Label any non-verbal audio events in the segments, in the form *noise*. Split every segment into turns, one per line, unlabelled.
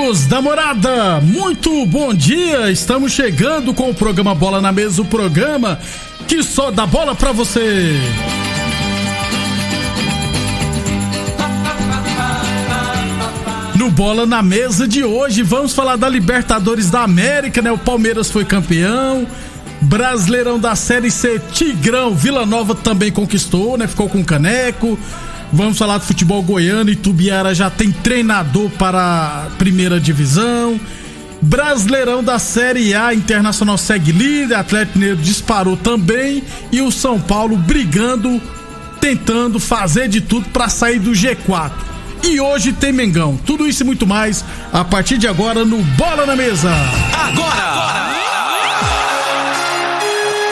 Amigos da morada, muito bom dia. Estamos chegando com o programa Bola na Mesa o programa que só dá bola pra você. No Bola na Mesa de hoje, vamos falar da Libertadores da América, né? O Palmeiras foi campeão. Brasileirão da Série C, Tigrão, Vila Nova também conquistou, né? Ficou com caneco. Vamos falar do futebol goiano. Itubiara já tem treinador para a primeira divisão. Brasileirão da Série A, Internacional segue líder, Atlético Mineiro disparou também e o São Paulo brigando, tentando fazer de tudo para sair do G4. E hoje tem Mengão. Tudo isso e muito mais a partir de agora no Bola na Mesa.
Agora! agora.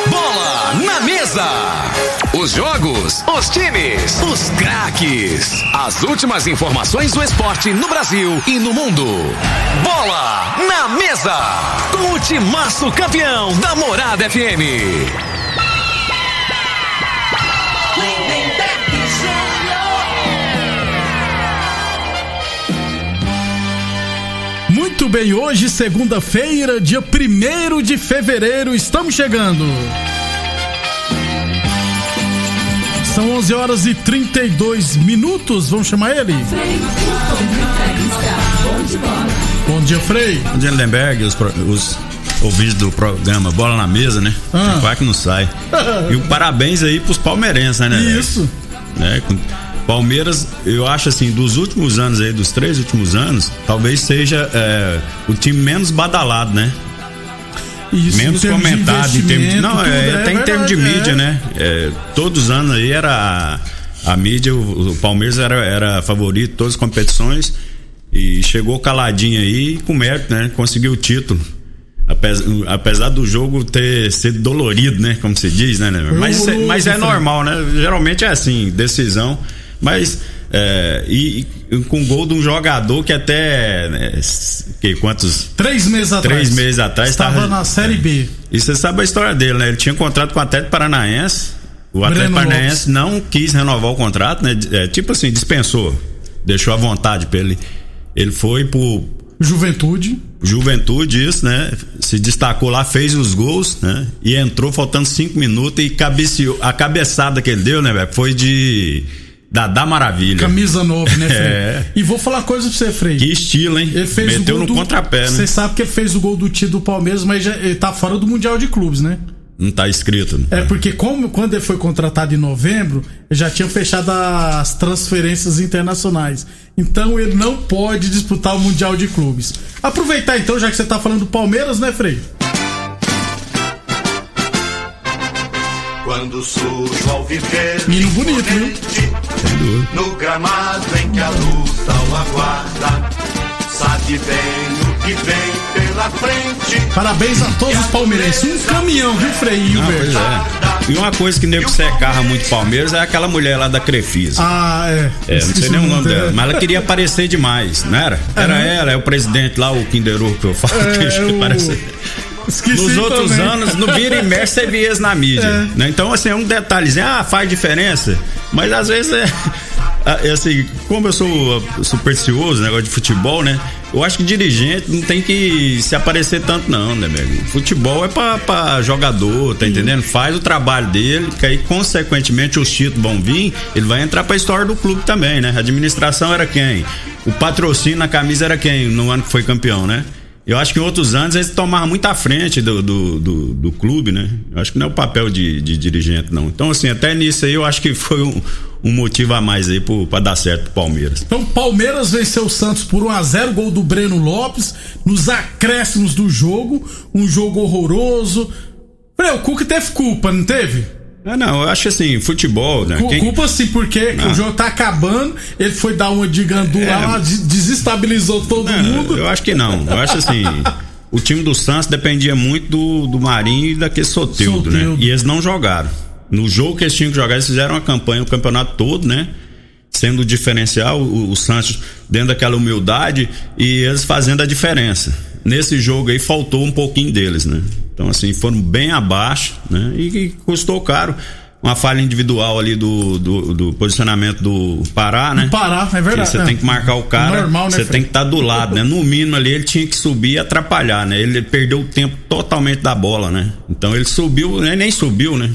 Bola na Mesa! Os jogos, os times, os craques. As últimas informações do esporte no Brasil e no mundo. Bola na mesa. Com o campeão da Morada FM.
Muito bem, hoje, segunda-feira, dia 1 de fevereiro, estamos chegando. São 11 horas e 32 minutos. Vamos chamar ele? Bom dia, Frei.
Bom dia, Lindenberg, os, os ouvintes do programa Bola na Mesa, né? Ah. Que não sai. e o parabéns aí pros palmeirenses, né?
Isso.
Né? Palmeiras, eu acho assim, dos últimos anos aí, dos três últimos anos, talvez seja é, o time menos badalado, né? Isso, menos comentado em termos de, não é, é até em termos de mídia, é. né? É, todos os anos aí era a, a mídia, o, o, Palmeiras era, era favorito todas as competições e chegou caladinho aí com mérito, né? Conseguiu o título. Apesar, apesar do jogo ter sido dolorido, né? Como se diz, né? Mas, mas é normal, né? Geralmente é assim, decisão. Mas é, e, e, com gol de um jogador que até. Né, que, quantos?
Três meses atrás.
Três meses atrás.
Estava tava, na Série é, B.
E você sabe a história dele, né? Ele tinha contrato com o Atlético Paranaense. O Atlético Paranaense não quis renovar o contrato, né? É, tipo assim, dispensou. Deixou à vontade pra ele. Ele foi pro.
Juventude.
Juventude, isso, né? Se destacou lá, fez os gols, né? E entrou faltando cinco minutos e cabeceou. A cabeçada que ele deu, né, velho? Foi de Dadá Maravilha.
Camisa nova, né, Frei? *laughs* É. E vou falar uma coisa pra você, Frei.
Que estilo, hein?
Ele fez
Meteu
o
gol no
do...
contrapé, né?
Você sabe que ele fez o gol do título do Palmeiras, mas já, ele tá fora do Mundial de Clubes, né?
Não tá escrito. Não
é porque como quando ele foi contratado em novembro, já tinha fechado as transferências internacionais. Então ele não pode disputar o Mundial de Clubes. Aproveitar então, já que você tá falando do Palmeiras, né, Frei?
Quando surge ao viver.
Menino bonito, viu?
No gramado em que a luz o aguarda. Sabe bem o que vem pela frente.
Parabéns a todos os palmeirenses. Um caminhão, viu, Freio, velho?
É. E uma coisa que nego secarra muito Palmeiras é aquela mulher lá da Crefisa.
Ah, é.
É, não sei nem o nome dela. Mas ela queria aparecer demais, não era? Era uhum. ela, é o presidente lá, o Kinderu que eu falo, é, *laughs* que o... parece. Esqueci Nos outros também. anos, no vira e mexe, você via na mídia. É. Né? Então, assim, é um detalhezinho, ah, faz diferença. Mas às vezes é. *laughs* é assim, como eu sou supersticioso, negócio de futebol, né? Eu acho que dirigente não tem que se aparecer tanto, não, né, meu amigo? Futebol é pra, pra jogador, tá entendendo? Faz o trabalho dele, que aí, consequentemente, os títulos vão vir, ele vai entrar pra história do clube também, né? A administração era quem? O patrocínio na camisa era quem no ano que foi campeão, né? Eu acho que em outros anos eles tomavam muito à frente do, do, do, do clube, né? Eu acho que não é o papel de, de, dirigente, não. Então, assim, até nisso aí eu acho que foi um, um motivo a mais aí para dar certo pro Palmeiras.
Então, Palmeiras venceu o Santos por 1x0, gol do Breno Lopes, nos acréscimos do jogo, um jogo horroroso. o Cuca teve culpa, não teve?
Ah, não, eu acho assim, futebol, né?
Quem... Culpa sim, porque o jogo tá acabando, ele foi dar uma de gandu é... lá, desestabilizou todo
não,
mundo.
Eu acho que não. Eu acho assim. *laughs* o time do Santos dependia muito do, do Marinho e daquele Soteudo, né? E eles não jogaram. No jogo que eles tinham que jogar, eles fizeram uma campanha o campeonato todo, né? Sendo o diferencial, o, o Santos dentro daquela humildade e eles fazendo a diferença. Nesse jogo aí faltou um pouquinho deles, né? Então, assim, foram bem abaixo, né? E, e custou caro uma falha individual ali do, do, do, posicionamento do Pará, né? Do
Pará, é verdade.
você é. tem que marcar o cara, Normal, né, você tem que estar tá do lado, né? No mínimo ali ele tinha que subir e atrapalhar, né? Ele perdeu o tempo totalmente da bola, né? Então ele subiu, né? nem subiu, né?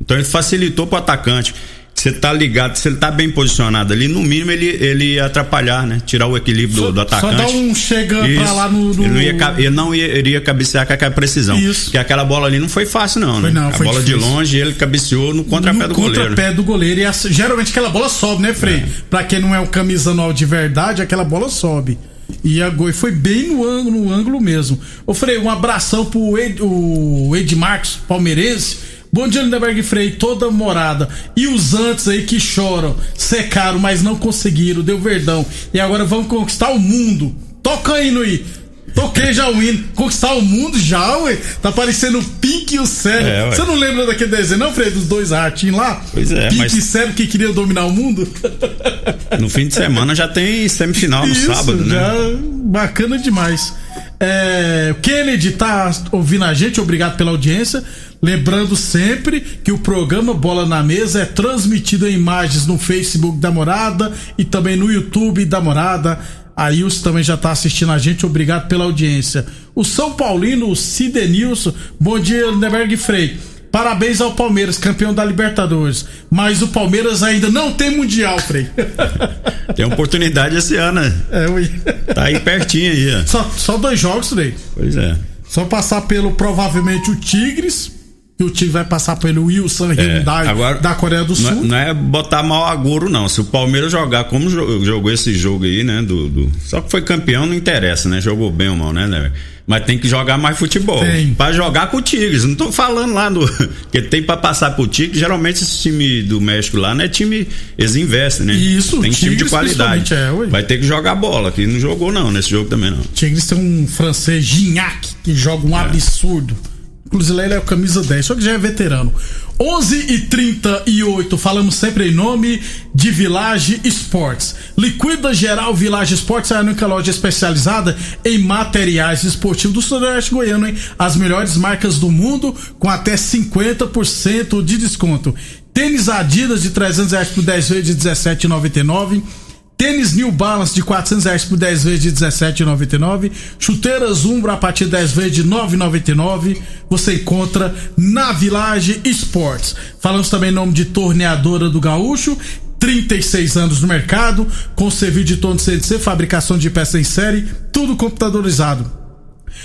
Então ele facilitou pro atacante você tá ligado, se ele tá bem posicionado ali, no mínimo ele, ele ia atrapalhar, né? Tirar o equilíbrio só, do, do, atacante. Só
dar um chega Isso. pra lá no. no...
Ele não, ia, ele não ia, iria cabecear com aquela precisão. Isso. Porque aquela bola ali não foi fácil, não, né? Foi não, a bola difícil. de longe, ele cabeceou no contrapé do goleiro. No
contrapé do goleiro. E a, geralmente aquela bola sobe, né, Frei? É. Pra quem não é o camisa nova de verdade, aquela bola sobe. E a Goi foi bem no ângulo, no ângulo mesmo. Ô Frei, um abração pro Ed, o Ed Marcos, palmeirense Bom dia, Lindeberg Frei, toda morada. E os antes aí que choram, secaram, mas não conseguiram, deu verdão. E agora vão conquistar o mundo. Toca aí. Toquei já o hino. Conquistar o mundo já, ué. Tá parecendo o Pink e o Cérebro. É, Você não lembra daquele desenho, não, Frei? Dos dois ratinhos lá?
Pois é.
Pink mas... e Cérebro que queria dominar o mundo?
No fim de semana já tem semifinal no Isso, sábado, né? Já
bacana demais. É, Kennedy tá ouvindo a gente, obrigado pela audiência. Lembrando sempre que o programa Bola na Mesa é transmitido em imagens no Facebook da Morada e também no YouTube da Morada. A Ilse também já está assistindo a gente, obrigado pela audiência. O São Paulino, o Cidenilson, bom dia, Lindeberg Frei. Parabéns ao Palmeiras, campeão da Libertadores. Mas o Palmeiras ainda não tem Mundial, Frei. *laughs*
Tem oportunidade esse ano, né? É, ui. Tá aí pertinho aí, ó.
Só, só dois jogos, Frei.
Pois é.
Só passar pelo, provavelmente, o Tigres que o time vai passar pelo Wilson é, Hyundai agora, da Coreia do Sul.
Não, não, é botar mal agouro, não. Se o Palmeiras jogar como jogou esse jogo aí, né? Do, do, só que foi campeão, não interessa, né? Jogou bem ou mal, né, né? Mas tem que jogar mais futebol. Tem. Pra jogar com o Tigres. Não tô falando lá do. *laughs* que tem pra passar pro Tigres. Geralmente esse time do México lá não é time. Eles investem, né?
Isso,
Tem time de qualidade.
É,
Vai ter que jogar bola, que não jogou não nesse jogo também não.
Tigres tem um francês Gignac que joga um é. absurdo. Inclusive ele é o camisa 10, só que já é veterano. 11 e 38 falamos sempre em nome de Village Esportes. Liquida Geral Village Esportes é a única loja especializada em materiais esportivos do Sudoeste Goiano, hein? As melhores marcas do mundo com até 50% de desconto. Tênis Adidas de 300 reais por 10 vezes de 17,99. Tênis New Balance de 400 reais por 10 vezes de 17,99. Chuteiras Umbro a partir de 10 vezes de 9,99. Você encontra na Village Esportes. Falamos também em nome de Torneadora do Gaúcho. 36 anos no mercado, com serviço de torno CNC, fabricação de peças em série, tudo computadorizado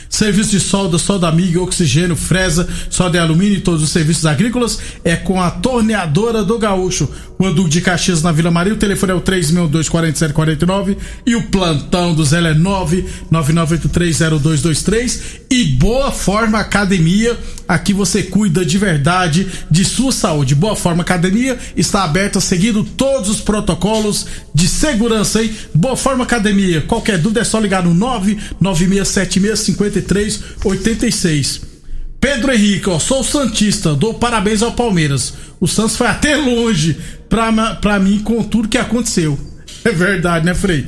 Serviço de solda, solda amiga, oxigênio, fresa, solda e alumínio e todos os serviços agrícolas é com a torneadora do Gaúcho. O Duque de Caxias na Vila Maria, o telefone é o 3624749 e o plantão do Zé é 999830223 e Boa Forma Academia, aqui você cuida de verdade de sua saúde. Boa Forma Academia está aberta seguindo todos os protocolos de segurança, hein? Boa Forma Academia, qualquer dúvida é só ligar no 99676 5386. Pedro Henrique, ó, sou Santista, dou parabéns ao Palmeiras. O Santos foi até longe pra, pra mim com tudo que aconteceu. *laughs* É verdade, né, Frei?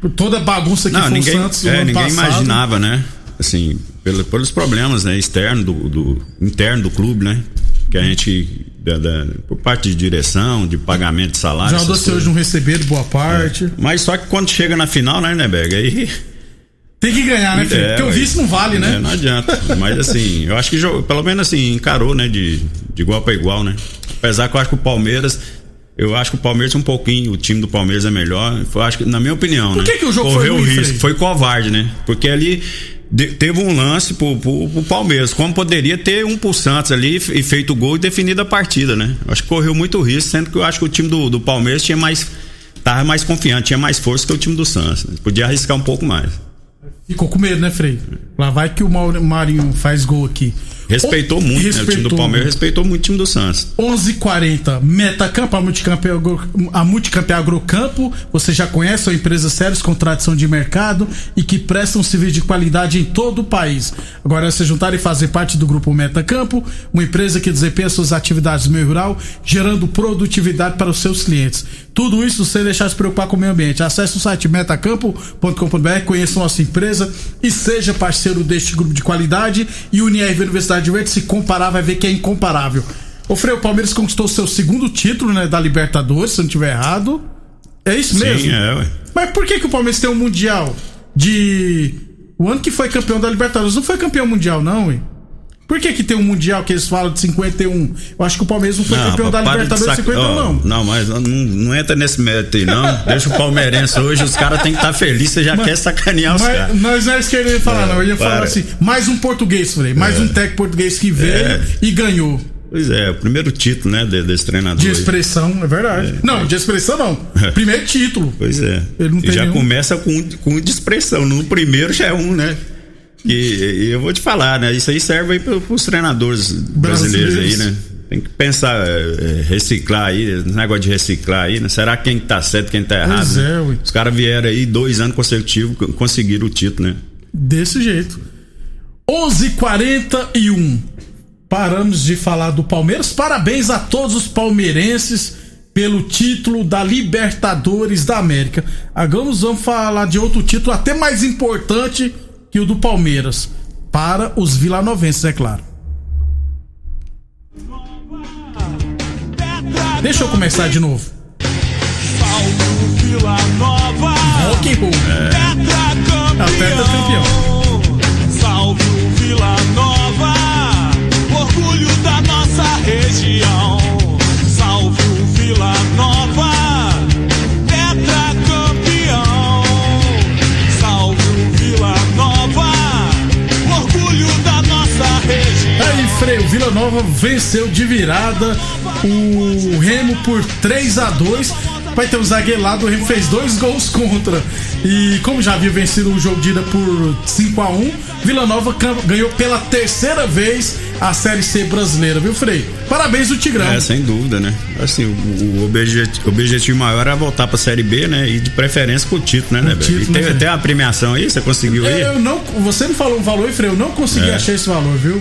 Por toda a bagunça que Não, foi
ninguém,
o Santos.
É, ninguém passado. imaginava, né? Assim, pelo, pelos problemas né, externo do, do, interno do clube, né? Que a gente, da, da, por parte de direção, de pagamento de salário.
Já você hoje não receber boa parte. É.
Mas só que quando chega na final, né, Neberg? Aí
tem que ganhar, né, filho? É, Porque o vice não vale, né?
É, não adianta. Mas assim, eu acho que pelo menos assim, encarou, né? De, de igual para igual, né? Apesar que eu acho que o Palmeiras. Eu acho que o Palmeiras um pouquinho, o time do Palmeiras é melhor. Eu acho que, na minha opinião,
Por
né?
que, que o jogo Correu foi ruim, risco,
Foi covarde, né? Porque ali de, teve um lance pro, pro, pro, Palmeiras, como poderia ter um pro Santos ali e feito o gol e definido a partida, né? Eu acho que correu muito risco, sendo que eu acho que o time do, do Palmeiras tinha mais. tava mais confiante, tinha mais força que o time do Santos. Né? Podia arriscar um pouco mais.
Ficou com medo, né, Frei? Lá vai que o Marinho faz gol aqui.
Respeitou muito, respeitou, né? O time do Palmeiras respeitou muito o time do Santos.
11:40 Metacampo, a Multicamp, a Multicamp Agrocampo, você já conhece, são empresas sérias com tradição de mercado e que prestam serviço de qualidade em todo o país. Agora é se juntar e fazer parte do grupo Metacampo, uma empresa que desempenha suas atividades no meio rural, gerando produtividade para os seus clientes. Tudo isso sem deixar de se preocupar com o meio ambiente. Acesse o site metacampo.com.br, conheça nossa empresa e seja parceiro deste grupo de qualidade. E o Unirv Universidade Verde, se comparar, vai ver que é incomparável. O Freio, o Palmeiras conquistou seu segundo título né, da Libertadores, se não estiver errado. É isso mesmo? Sim, é, ué. Mas por que, que o Palmeiras tem um Mundial de. O ano que foi campeão da Libertadores não foi campeão mundial, não, ué? Por que que tem um Mundial que eles falam de 51? Eu acho que o Palmeiras não foi não, campeão da Libertadores de sac... 51, oh, não.
Não, mas não, não entra nesse mérito aí, não. *laughs* Deixa o palmeirense hoje, os caras têm que estar tá felizes, você já mas, quer sacanear os caras.
Nós não é isso que eu ia falar, é, não. Eu ia para. falar assim, mais um português, falei, mais é. um técnico português que veio é. e ganhou.
Pois é, o primeiro título, né, desse treinador.
De expressão, é verdade. É, não, é. de expressão não. É. *laughs* Primeiro título.
Pois é. Ele não já nenhum... começa com, com de expressão. No primeiro já é um, né? E, e, eu vou te falar, né? Isso aí serve aí para os treinadores brasileiros, brasileiros aí, né? Tem que pensar, é, reciclar aí, esse negócio de reciclar aí, né? Será quem tá certo, quem tá errado? Pois né? é, Os caras vieram aí dois anos consecutivos, conseguiram o título, né?
Desse jeito. 11:41 Paramos de falar do Palmeiras. Parabéns a todos os palmeirenses pelo título da Libertadores da América. Agora vamos falar de outro título até mais importante que o do Palmeiras para os vilanovenses, é claro. Deixa eu começar de novo. Vila Nova. Rock and roll. É. Campeão. Salve o Vila Nova. Orgulho da nossa região. Vila Nova venceu de virada o Remo por 3 a 2 Vai ter um zagueiro lá, o Remo fez dois gols contra. E como já havia vencido o jogo de ida por 5 a 1 Vila Nova ganhou pela terceira vez a Série C brasileira, viu, Frei? Parabéns o Tigrão.
É, sem dúvida, né? Assim, o, o objetivo, objetivo, maior era voltar pra Série B, né? E de preferência com o título, né, né, título, E tem, né, tem uma premiação aí? Você conseguiu aí?
Eu não, você me falou um valor Frei, eu não consegui é. achar esse valor, viu?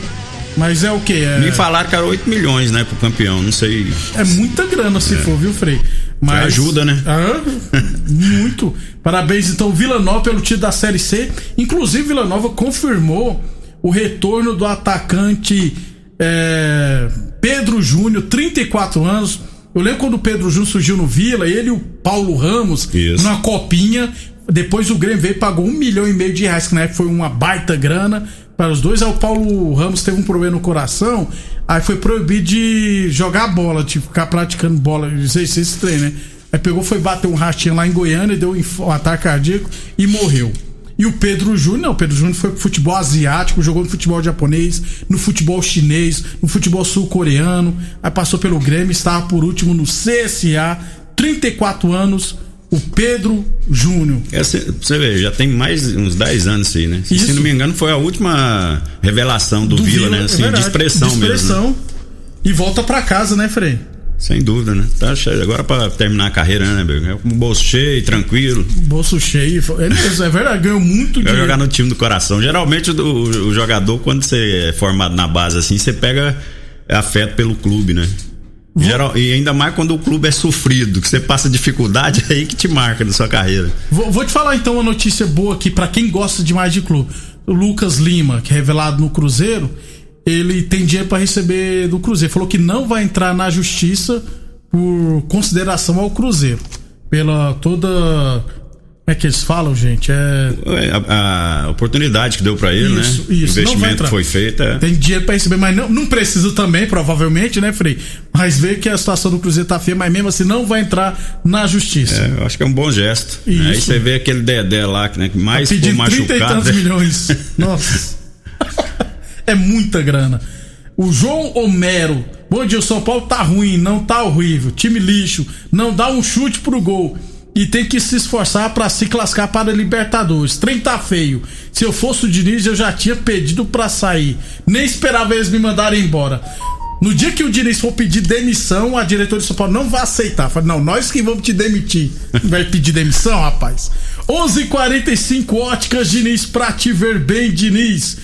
Mas é o que? É...
Me falaram que era 8 milhões, né, pro campeão, não sei.
É muita grana se é. for, viu, Frei?
Mas ajuda, né?
Ah, *laughs* muito. Parabéns então Vila Nova pelo título da Série C. Inclusive Vila Nova confirmou o retorno do atacante é, Pedro Júnior, 34 anos. Eu lembro quando o Pedro Júnior surgiu no Vila, ele e o Paulo Ramos, Isso. numa copinha. Depois o Grêmio veio e pagou um milhão e meio de reais, que na época foi uma baita grana para os dois. Aí o Paulo Ramos teve um problema no coração, aí foi proibido de jogar bola, de ficar praticando bola, exercício esse treino, né? Aí pegou, foi bater um rastinho lá em Goiânia, deu um ataque cardíaco e morreu. E o Pedro Júnior, não, o Pedro Júnior foi pro futebol asiático, jogou no futebol japonês, no futebol chinês, no futebol sul-coreano, aí passou pelo Grêmio, estava por último no CSA, 34 anos, o Pedro Júnior.
É, você vê, já tem mais uns 10 anos aí, né? Se, se não me engano, foi a última revelação do, do Vila, Vila, né? Assim, é de expressão, de expressão mesmo. Né?
E volta para casa, né, Frei?
Sem dúvida, né? Tá cheio. Agora para terminar a carreira, né, meu? É com o bolso cheio, tranquilo.
Bolso cheio. É, mesmo, é verdade, ganhou muito
dinheiro. jogar no time do coração. Geralmente o, o, jogador, quando você é formado na base assim, você pega afeto pelo clube, né? Geral, e ainda mais quando o clube é sofrido, que você passa dificuldade, *laughs* é aí que te marca na sua carreira.
Vou, vou te falar então uma notícia boa aqui para quem gosta demais de clube. O Lucas Lima, que é revelado no Cruzeiro, ele tem dinheiro para receber do Cruzeiro. Falou que não vai entrar na justiça por consideração ao Cruzeiro. Pela toda é que eles falam, gente? É...
A, a oportunidade que deu para ele, isso, né? Isso. O investimento foi feito. É...
Tem dinheiro para receber, mas não, não precisa também, provavelmente, né, Frei? Mas vê que a situação do Cruzeiro tá feia, mas mesmo assim não vai entrar na justiça.
É, eu acho que é um bom gesto. Isso. Aí você vê aquele Dedé lá, né, que mais
pedindo machucado. 30 e tantos *laughs* milhões. Nossa. é muita grana. O João Homero. Bom dia, o São Paulo tá ruim, não tá horrível. Time lixo. Não dá um chute pro gol e tem que se esforçar para se classificar para a Libertadores. Trem tá feio. Se eu fosse o Diniz, eu já tinha pedido para sair. Nem esperava eles me mandarem embora. No dia que o Diniz for pedir demissão, a diretora de São Paulo não vai aceitar. Fala, não, nós que vamos te demitir. *laughs* Vai pedir demissão, rapaz. 11:45 óticas Diniz pra te ver bem, Diniz.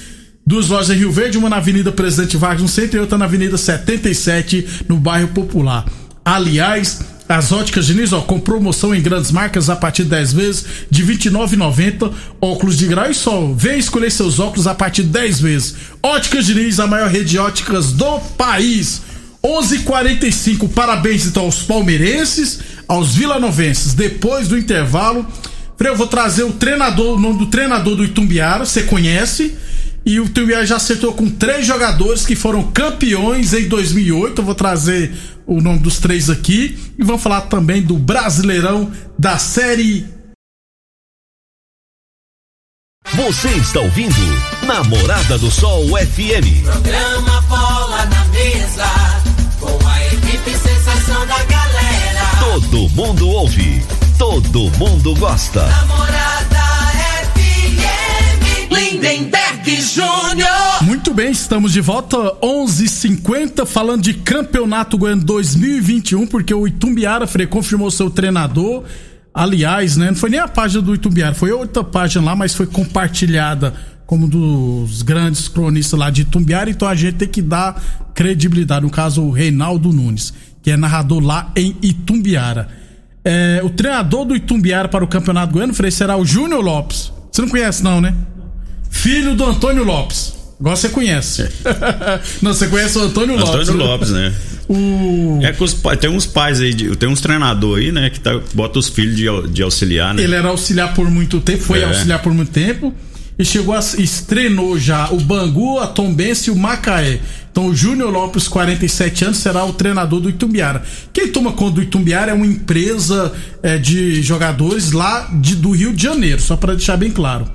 Duas lojas em Rio Verde, uma na Avenida Presidente Vargas no centro e outra na Avenida 77 no bairro Popular. Aliás, as óticas Diniz, ó, com promoção em grandes marcas a partir de 10 vezes de R$ 29,90. Óculos de grau e sol. Vem escolher seus óculos a partir de 10 vezes. Óticas Diniz, a maior rede de óticas do país. 11:45. Parabéns então aos palmeirenses, aos vilanovenses. Depois do intervalo, eu vou trazer o treinador, o nome do treinador do Itumbiara, você conhece? E o Itumbiara já acertou com três jogadores que foram campeões em 2008. Eu vou trazer o nome dos três aqui e vamos falar também do Brasileirão da Série
Você está ouvindo Namorada do Sol FM.
Programa Bola na Mesa, com a equipe sensação da galera.
Todo mundo ouve, todo mundo gosta.
Namorada Lindenberg Júnior.
Muito bem, estamos de volta 11:50 falando de Campeonato Goiano 2021, porque o Itumbiara Frei confirmou seu treinador. Aliás, né, não foi nem a página do Itumbiara, foi outra página lá, mas foi compartilhada como dos grandes cronistas lá de Itumbiara, então a gente tem que dar credibilidade, no caso o Reinaldo Nunes, que é narrador lá em Itumbiara. É, o treinador do Itumbiara para o Campeonato Goiano, Frei, será o Júnior Lopes. Você não conhece não, né? Filho do Antônio Lopes. Igual você conhece. *laughs* não, você conhece o Antônio Lopes.
Antônio Lopes, né?
O...
É que os, tem uns pais aí, tem uns treinadores aí, né, que tá, bota os filhos de, de auxiliar, né?
Ele era auxiliar por muito tempo, foi
É.
auxiliar por muito tempo. E chegou a. estrenou já o Bangu, a Tombense e o Macaé. Então o Júnior Lopes, 47 anos, será o treinador do Itumbiara. Quem toma conta do Itumbiara é uma empresa é, de jogadores lá de, do Rio de Janeiro, só para deixar bem claro.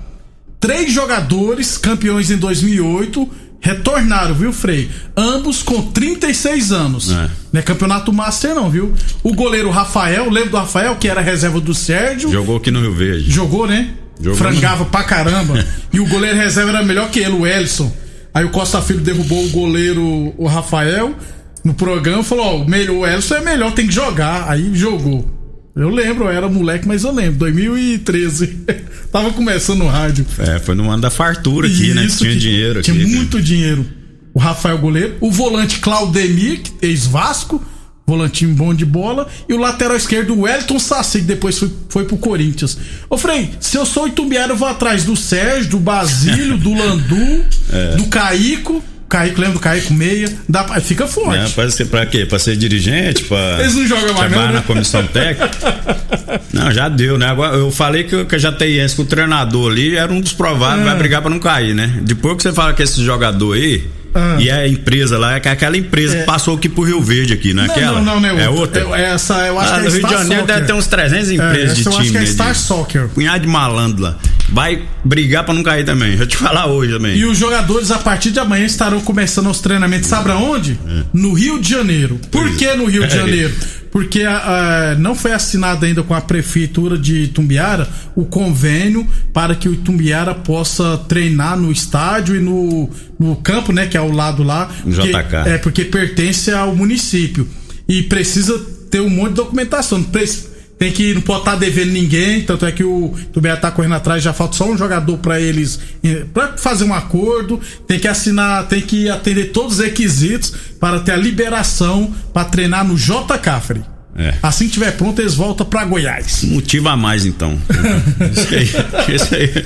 Três jogadores, campeões em 2008, retornaram, viu, Frei? Ambos com 36 anos.
É.
Não é campeonato master, não, viu? O goleiro Rafael, lembra do Rafael, que era reserva do Sérgio?
Jogou aqui no Rio Verde.
Jogou, né?
Jogou.
Frangava pra caramba. *laughs* e o goleiro reserva era melhor que ele, o Elson. Aí o Costa Filho derrubou o goleiro, o Rafael, no programa falou: Ó, o melhor- o Elson é melhor, tem que jogar. Aí jogou. Eu lembro, eu era moleque, mas eu lembro. 2013. *laughs* Tava começando no rádio.
É, foi no ano da fartura aqui, né? Que
Isso
tinha
que
dinheiro aqui.
Tinha
né?
muito dinheiro. O Rafael Goleiro, o volante Claudemir, que- ex-Vasco, volantinho bom de bola, e o lateral esquerdo, o Wellington Sassi, que depois foi, foi pro Corinthians. Ô Frei, se eu sou Itumbiara, eu vou atrás do Sérgio, do Basílio, do Landu,
É.
do Caico. Caico, lembra do Caico Meia? Dá, pra- fica forte.
Né? Pra, ser, pra quê? Pra ser dirigente? Pra
Eles não jogam mais, não, né?
na comissão técnica? *laughs* Não, já deu, né? Agora, eu falei que, que a Jateiense, que o treinador ali era um dos prováveis,
Ah.
vai brigar pra não cair, né? Depois que você fala que esse jogador aí,
Ah.
e a empresa lá, é que aquela empresa que passou aqui pro Rio Verde aqui, não é
Não,
aquela?
não, não, não
É outra?
É, essa, eu acho
Ah,
que é
no Rio de
Star
Janeiro
Soccer.
deve ter uns 300 empresas
É,
de
eu
time.
acho que é
né,
Star
de-
Soccer.
Punhado de malandro lá. Vai brigar pra não cair também. Deixa eu te falar hoje também.
E os jogadores, a partir de amanhã, estarão começando os treinamentos, sabe aonde? No Rio de Janeiro. Por que
é.
no Rio de
É.
Janeiro? Porque ah, não foi assinado ainda com a prefeitura de Itumbiara o convênio para que o Itumbiara possa treinar no estádio e no, no campo, né? Que é ao lado lá. Porque-
JK.
É, porque pertence ao município. E precisa ter um monte de documentação. Tem que não pode estar devendo ninguém, tanto é que o Itumbiara tá correndo atrás, já falta só um jogador para eles eh, pra fazer um acordo, tem que assinar, tem que atender todos os requisitos para ter a liberação para treinar no J Cafre.
É.
Assim que tiver pronto, eles voltam para Goiás.
Motiva a mais, então. *laughs* isso aí. Isso aí.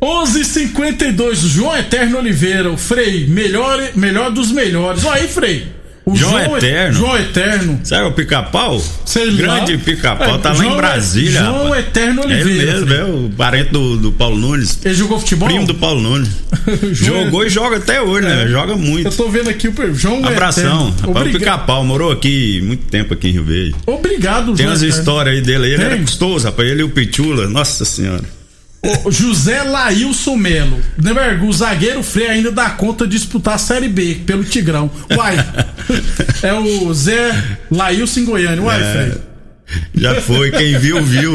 11:52 João Eterno Oliveira, o Frei, melhor melhor dos melhores. Olha aí, Frei. O
João Eterno?
João Eterno.
Sabe o pica-pau?
Sei lá.
Grande pica-pau.
É,
Tá lá
João-
em Brasília.
João
rapaz.
Eterno
É
Oliveira,
mesmo,
filho.
é o parente do, do Paulo Nunes.
Ele jogou futebol?
Primo do Paulo Nunes. *laughs*
João-
Jogou e joga até hoje, né? Joga
Eu
muito.
tô vendo aqui o João
Abração.
Eterno.
Rapaz, o pica-pau morou aqui muito tempo aqui em Rio Verde.
Obrigado,
Tem
João
umas histórias aí dele. Ele
Tem?
era custoso, rapaz. Ele e o Pichula. Nossa senhora.
O José Laílson Melo. Nebergo, o zagueiro Frei ainda dá conta de disputar a Série B pelo Tigrão. Uai. é o Zé Laílson em Goiânia. Uai,
É.
Frei.
Já foi, quem viu, viu.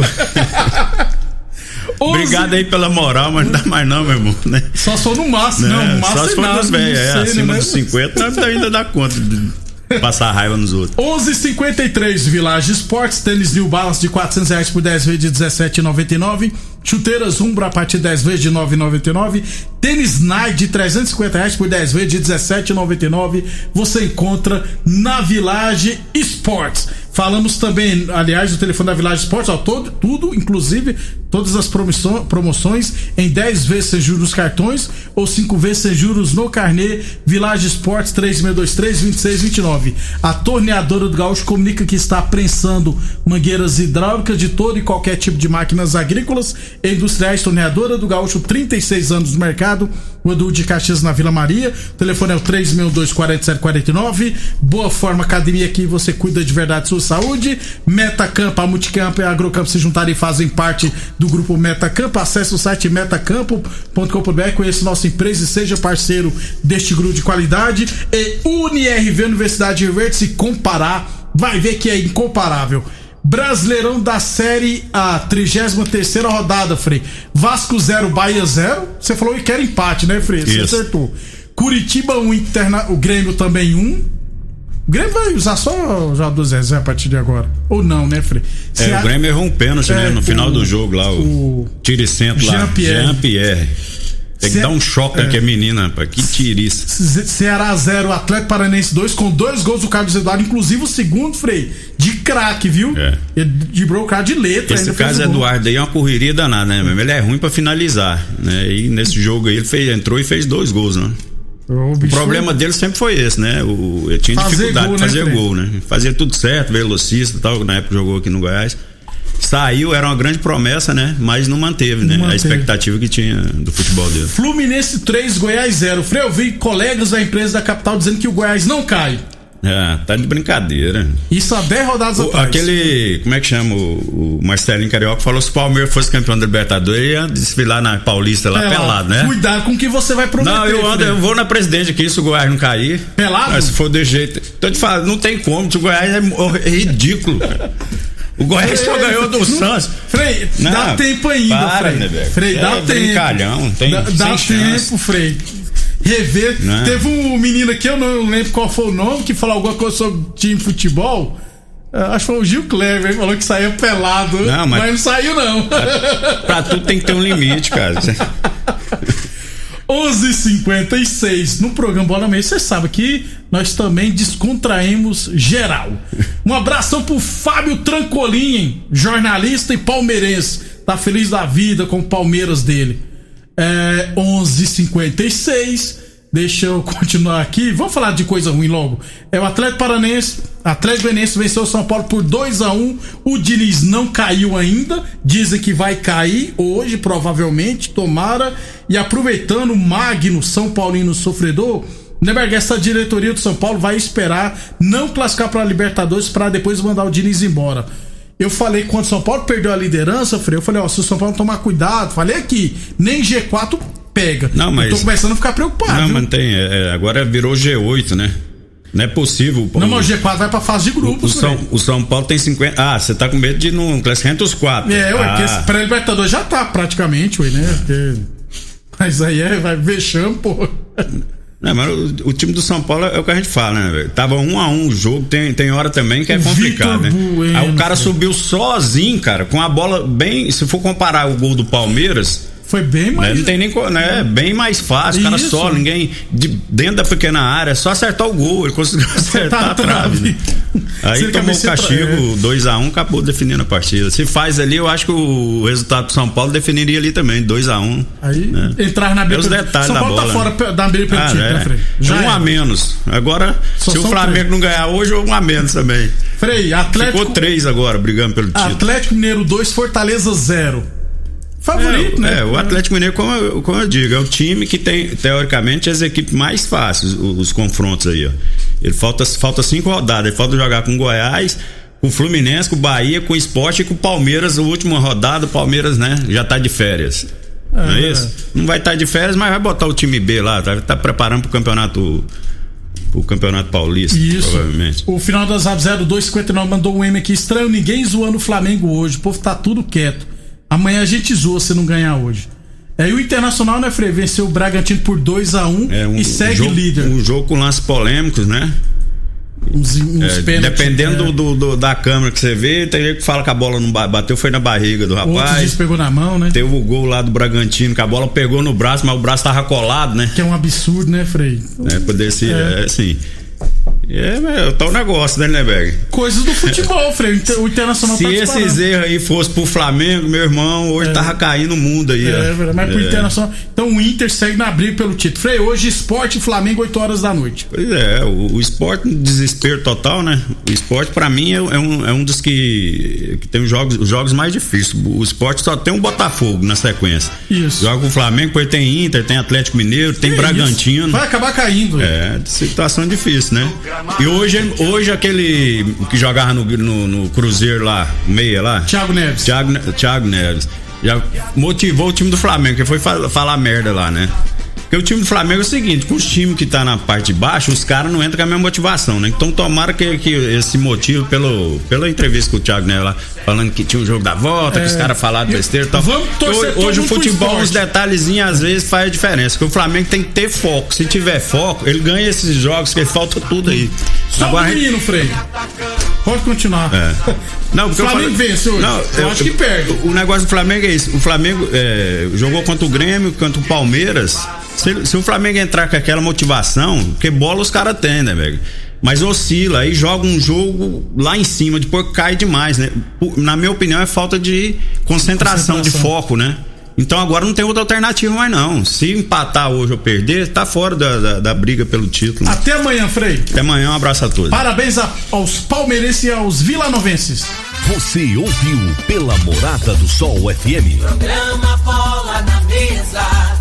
Obrigado aí pela moral, mas não dá mais não, meu irmão. Né?
Só sou no máximo,
né?
não. Máximo
Só se for dos velhos, é, acima
né?
dos 50, nós ainda dá conta passar raiva nos outros.
11:53 Village Esportes, tênis New Balance de 400 reais por 10 vezes de 17,99. Chuteiras Umbra a partir de 10 vezes de 9,99. Tênis Nike de 350 reais por 10 vezes de 17,99. Você encontra na Village Esportes. Falamos também, aliás, do telefone da Village Esportes, ó, todo, tudo, inclusive todas as promoções, em 10 vezes sem juros cartões ou 5 vezes sem juros no carnê. Village Esportes 3623-2629. A torneadora do Gaúcho comunica que está prensando mangueiras hidráulicas de todo e qualquer tipo de máquinas agrícolas e industriais. Torneadora do Gaúcho, 36 anos no mercado. O Edu de Caxias na Vila Maria. O telefone é o 362-4749. Boa Forma Academia aqui você cuida de verdade sua saúde. Metacampo, a Multicampo e a Agrocampo se juntarem e fazem parte do grupo Metacampo. Acesse o site metacampo.com.br, conheça nossa empresa e seja parceiro deste grupo de qualidade. E UniRV Universidade de Rio Verde, se comparar, vai ver que é incomparável. Brasileirão da Série A, 33 rodada, Frei. Vasco 0, Bahia 0. Você falou que quer empate, né, Frei? Você
Isso.
acertou. Curitiba 1, Interna... o Grêmio também 1. O Grêmio vai usar só o jogador Zezé a partir de agora. Ou não, né, Frei?
É,
a-
o Grêmio errou um pênalti,
É,
né? No final
o-
do jogo lá, o,
o
tiro e centro lá.
Jean-Pierre.
Jean-Pierre. Tem que
Se-
dar um choque
é.
aqui, a menina, rapaz. Que tiriça.
Ce- Ceará 0, Atlético Paranense 2, com dois gols do Carlos Eduardo, inclusive o segundo, Frei, de craque, viu?
É.
Ele driblou o cara de letra.
Esse caso. Eduardo aí é uma correria danada, né? mesmo? Ele é ruim pra finalizar, né? E nesse jogo aí ele fez, entrou e fez dois gols, né?
O,
O problema dele sempre foi esse, né? O, ele tinha
Fazer
dificuldade
gol,
de
né,
fazer
Frei?
gol, né? Fazia tudo certo, velocista e tal, na época jogou aqui no Goiás. Saiu, era uma grande promessa, né? Mas não manteve, né?
Não
A
manteve.
expectativa que tinha do futebol dele.
Fluminense 3, Goiás 0. Frei, eu vi colegas da empresa da capital dizendo que o Goiás não cai.
É, tá de brincadeira.
Isso há 10 rodadas
O-
atrás.
aquele, como é que chama? O, o Marcelinho Carioca falou se o Palmeiras fosse campeão da Libertadores, ia desfilar na Paulista lá
É,
pelado, né?
Cuidado com o que você vai prometer.
Não, eu ando, eu vou na presidente aqui se o Goiás não cair.
Pelado?
Mas se for de jeito. Tô te falando, não tem como, o Goiás é, é ridículo. *laughs* O Goiás só ganhou do Santos.
Frei,
Não,
dá tempo ainda,
para,
Frei.
né?
Frei, dá
É
tempo.
brincalhão, tem-
Dá, dá tempo, Frei. Rever.
Não.
Teve um menino aqui, eu não lembro qual foi o nome, que falou alguma coisa sobre time de futebol. Eu Acho que foi o Gil ele falou que saía pelado.
Não, mas-
mas não saiu, não. *laughs*
Pra tudo tem que ter um limite, cara.
11:56 no programa Bola Meia. Você sabe que nós também descontraímos geral. Um abração pro Fábio Trancolim, jornalista e palmeirense. Tá feliz da vida com o Palmeiras dele. É 11:56. Deixa eu continuar aqui. Vamos falar de coisa ruim logo. É o Atlético Paranense. Atlético Goianiense venceu o São Paulo por 2 a 1 O Diniz não caiu ainda. Dizem que vai cair hoje, provavelmente. Tomara. E aproveitando o Magno São Paulino sofredor. Neberg, essa diretoria do São Paulo vai esperar não classificar para a Libertadores para depois mandar o Diniz embora. Eu falei quando o São Paulo perdeu a liderança, Frei, eu falei, ó, se o São Paulo tomar cuidado, falei aqui, nem G4 pega.
Não, mas-
Eu tô começando a ficar preocupado.
Não, tem. é, é, agora virou G8, né? Não é possível.
Não,
o,
mas o G4 vai pra fase de
o,
grupos,
São, o São Paulo tem 50. Ah, você tá com medo de não classificar os quatro.
É, ué,
ah,
porque esse pré-libertador já tá praticamente, ué, né? Porque... Mas aí é, vai vexame, pô. *laughs*
Não, mas o, o time do São Paulo é o que a gente fala, né, velho? Tava um a um o jogo, tem, tem hora também que é complicado, né?
Vitor Bueno,
Aí o cara subiu sozinho, cara, com a bola bem. Se for comparar o gol do Palmeiras,
Foi bem
né,
mais.
não tem nem. Né, bem mais fácil, o cara
Isso.
só, ninguém. de- dentro da pequena área, é só acertar o gol. Ele conseguiu *laughs* acertar
Tá
a trave. né? Aí
ele
tomou o castigo 2x1, acabou definindo a partida. Se faz ali, eu acho que o resultado do São Paulo definiria ali também, 2x1.
Aí
né?
entrar na
É
briga.
os detalhes
São
da
Paulo
bola.
tá fora da briga pelo
Ah,
título,
é.
né, Frei?
um
era.
a menos. Agora,
Só
se o Flamengo
três.
não ganhar hoje, um a menos também.
Frei, Atlético.
Ficou três agora brigando pelo título.
Atlético Mineiro 2, Fortaleza 0. Favorito,
é,
né?
é, o Atlético Mineiro, como eu, como eu digo, é o time que tem, teoricamente, as equipes mais fáceis, os, os confrontos aí, ó. Ele falta, falta cinco rodadas, ele falta jogar com o Goiás, com o Fluminense, com o Bahia, com o Sport e com o Palmeiras, a última rodada, o Palmeiras, né, já tá de férias. não é isso? Não vai estar de férias, mas vai botar o time B lá, tá, tá preparando pro campeonato pro Campeonato Paulista,
Isso. provavelmente. O final da Zap 0259 mandou um M aqui estranho, ninguém zoando o Flamengo hoje. O povo tá tudo quieto. Amanhã a gente zoa se não ganhar hoje. É, e o Internacional, né, Frei? Venceu o Bragantino por 2 a 1 um, é, um e segue
jogo,
líder.
Um jogo com lances polêmicos, né? Uns, uns é, pênaltis, dependendo é. do, do, da câmera que você vê, tem gente que fala que a bola não bateu, foi na barriga do rapaz. Outros
pegou na mão, né?
Teve o gol lá do Bragantino, que a bola pegou no braço, mas o braço tava colado, né?
Que é um absurdo, né, Frei?
É, poder ser, é, assim. É, é tal negócio, né, Lindeberg?
Coisas do futebol, *laughs* Frei. O Internacional
Se tá esses erros aí fossem pro Flamengo, meu irmão, hoje é. tava caindo o mundo aí.
É, ó. mas pro é. Internacional. Então o Inter segue na briga pelo título. Frei, hoje esporte Flamengo, 8 horas da noite.
Pois é, o, o esporte desespero total, né? O esporte, pra mim, é, é, um, é um dos que, que tem os jogos, os jogos mais difíceis. O esporte só tem um Botafogo na sequência.
Isso.
Joga com o Flamengo, depois tem Inter, tem Atlético Mineiro, tem Bragantino. Isso.
Vai acabar caindo.
É, situação difícil, né? E hoje, hoje aquele que jogava no, no, no Cruzeiro lá, meia lá.
Thiago Neves.
Thiago, Thiago Neves. Já motivou o time do Flamengo, que foi falar merda lá, né? Porque o time do Flamengo é o seguinte, com os times que tá na parte de baixo, os caras não entram com a mesma motivação, né? Então tomara que, que esse motivo, pelo, pela entrevista com o Thiago Neves lá, falando que tinha um jogo da volta, é, que os é. caras falaram besteira e tal. Vamos torcer hoje, hoje o futebol, os detalhezinhos às vezes faz a diferença. Porque o Flamengo tem que ter foco. Se tiver foco, ele ganha esses jogos, que falta tudo aí.
Só Agora, um menino, Frei. Pode continuar.
É. Não,
o Flamengo
falei,
vence hoje. Não, eu, eu, acho que perde.
O negócio do Flamengo é isso. O Flamengo é, jogou contra o Grêmio, contra o Palmeiras. Se, se o Flamengo entrar com aquela motivação, porque bola os caras têm, né, velho? Mas oscila, aí joga um jogo lá em cima, depois cai demais, né? Na minha opinião, é falta de concentração, concentração. de foco, né? Então agora não tem outra alternativa mais não. Se empatar hoje ou perder, tá fora da, da, da briga pelo título.
Até amanhã, Frei.
Até amanhã, um abraço a todos.
Parabéns a, aos palmeirenses e aos vilanovenses.
Você ouviu pela Morada do Sol FM.
Programa Bola na Mesa